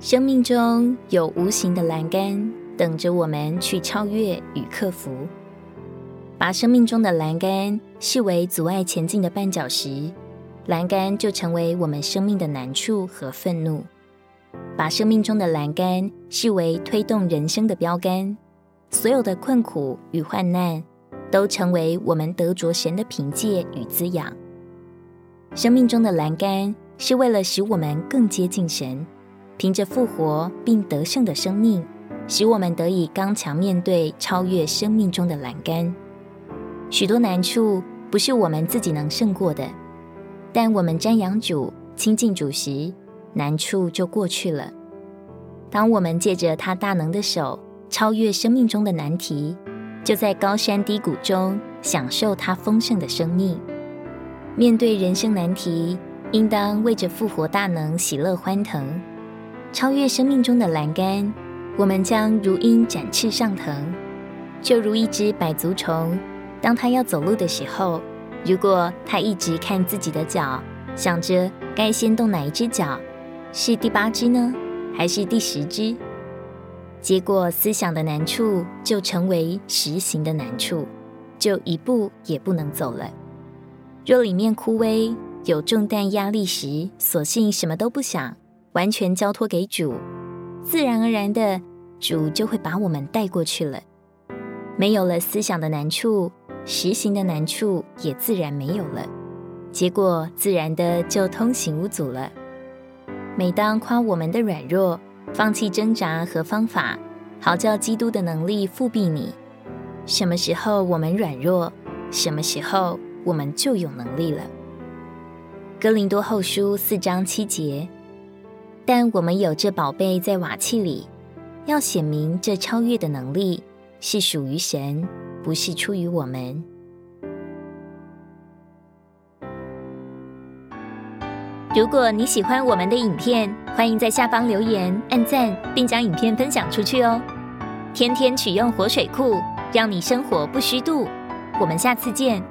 生命中有无形的栏杆，等着我们去超越与克服。把生命中的栏杆视为阻碍前进的绊脚石，栏杆就成为我们生命的难处和愤怒；把生命中的栏杆视为推动人生的标杆，所有的困苦与患难都成为我们得着神的凭借与滋养。生命中的栏杆是为了使我们更接近神，凭着复活并得胜的生命，使我们得以刚强面对超越生命中的栏杆。许多难处不是我们自己能胜过的，但我们瞻仰主、亲近主时，难处就过去了。当我们借着他大能的手超越生命中的难题，就在高山低谷中享受他丰盛的生命。面对人生难题，应当为着复活大能喜乐欢腾。超越生命中的栏杆，我们将如鹰展翅上腾，就如一只百足虫。当它要走路的时候，如果它一直看自己的脚，想着该先动哪一只脚，是第八只呢，还是第十只？结果思想的难处就成为实行的难处，就一步也不能走了。若里面枯萎，有重担压力时，索性什么都不想，完全交托给主，自然而然的，主就会把我们带过去了。没有了思想的难处。实行的难处也自然没有了，结果自然的就通行无阻了。每当夸我们的软弱，放弃挣扎和方法，好叫基督的能力复庇你。什么时候我们软弱，什么时候我们就有能力了。哥林多后书四章七节。但我们有这宝贝在瓦器里，要显明这超越的能力是属于神。不是出于我们。如果你喜欢我们的影片，欢迎在下方留言、按赞，并将影片分享出去哦。天天取用活水库，让你生活不虚度。我们下次见。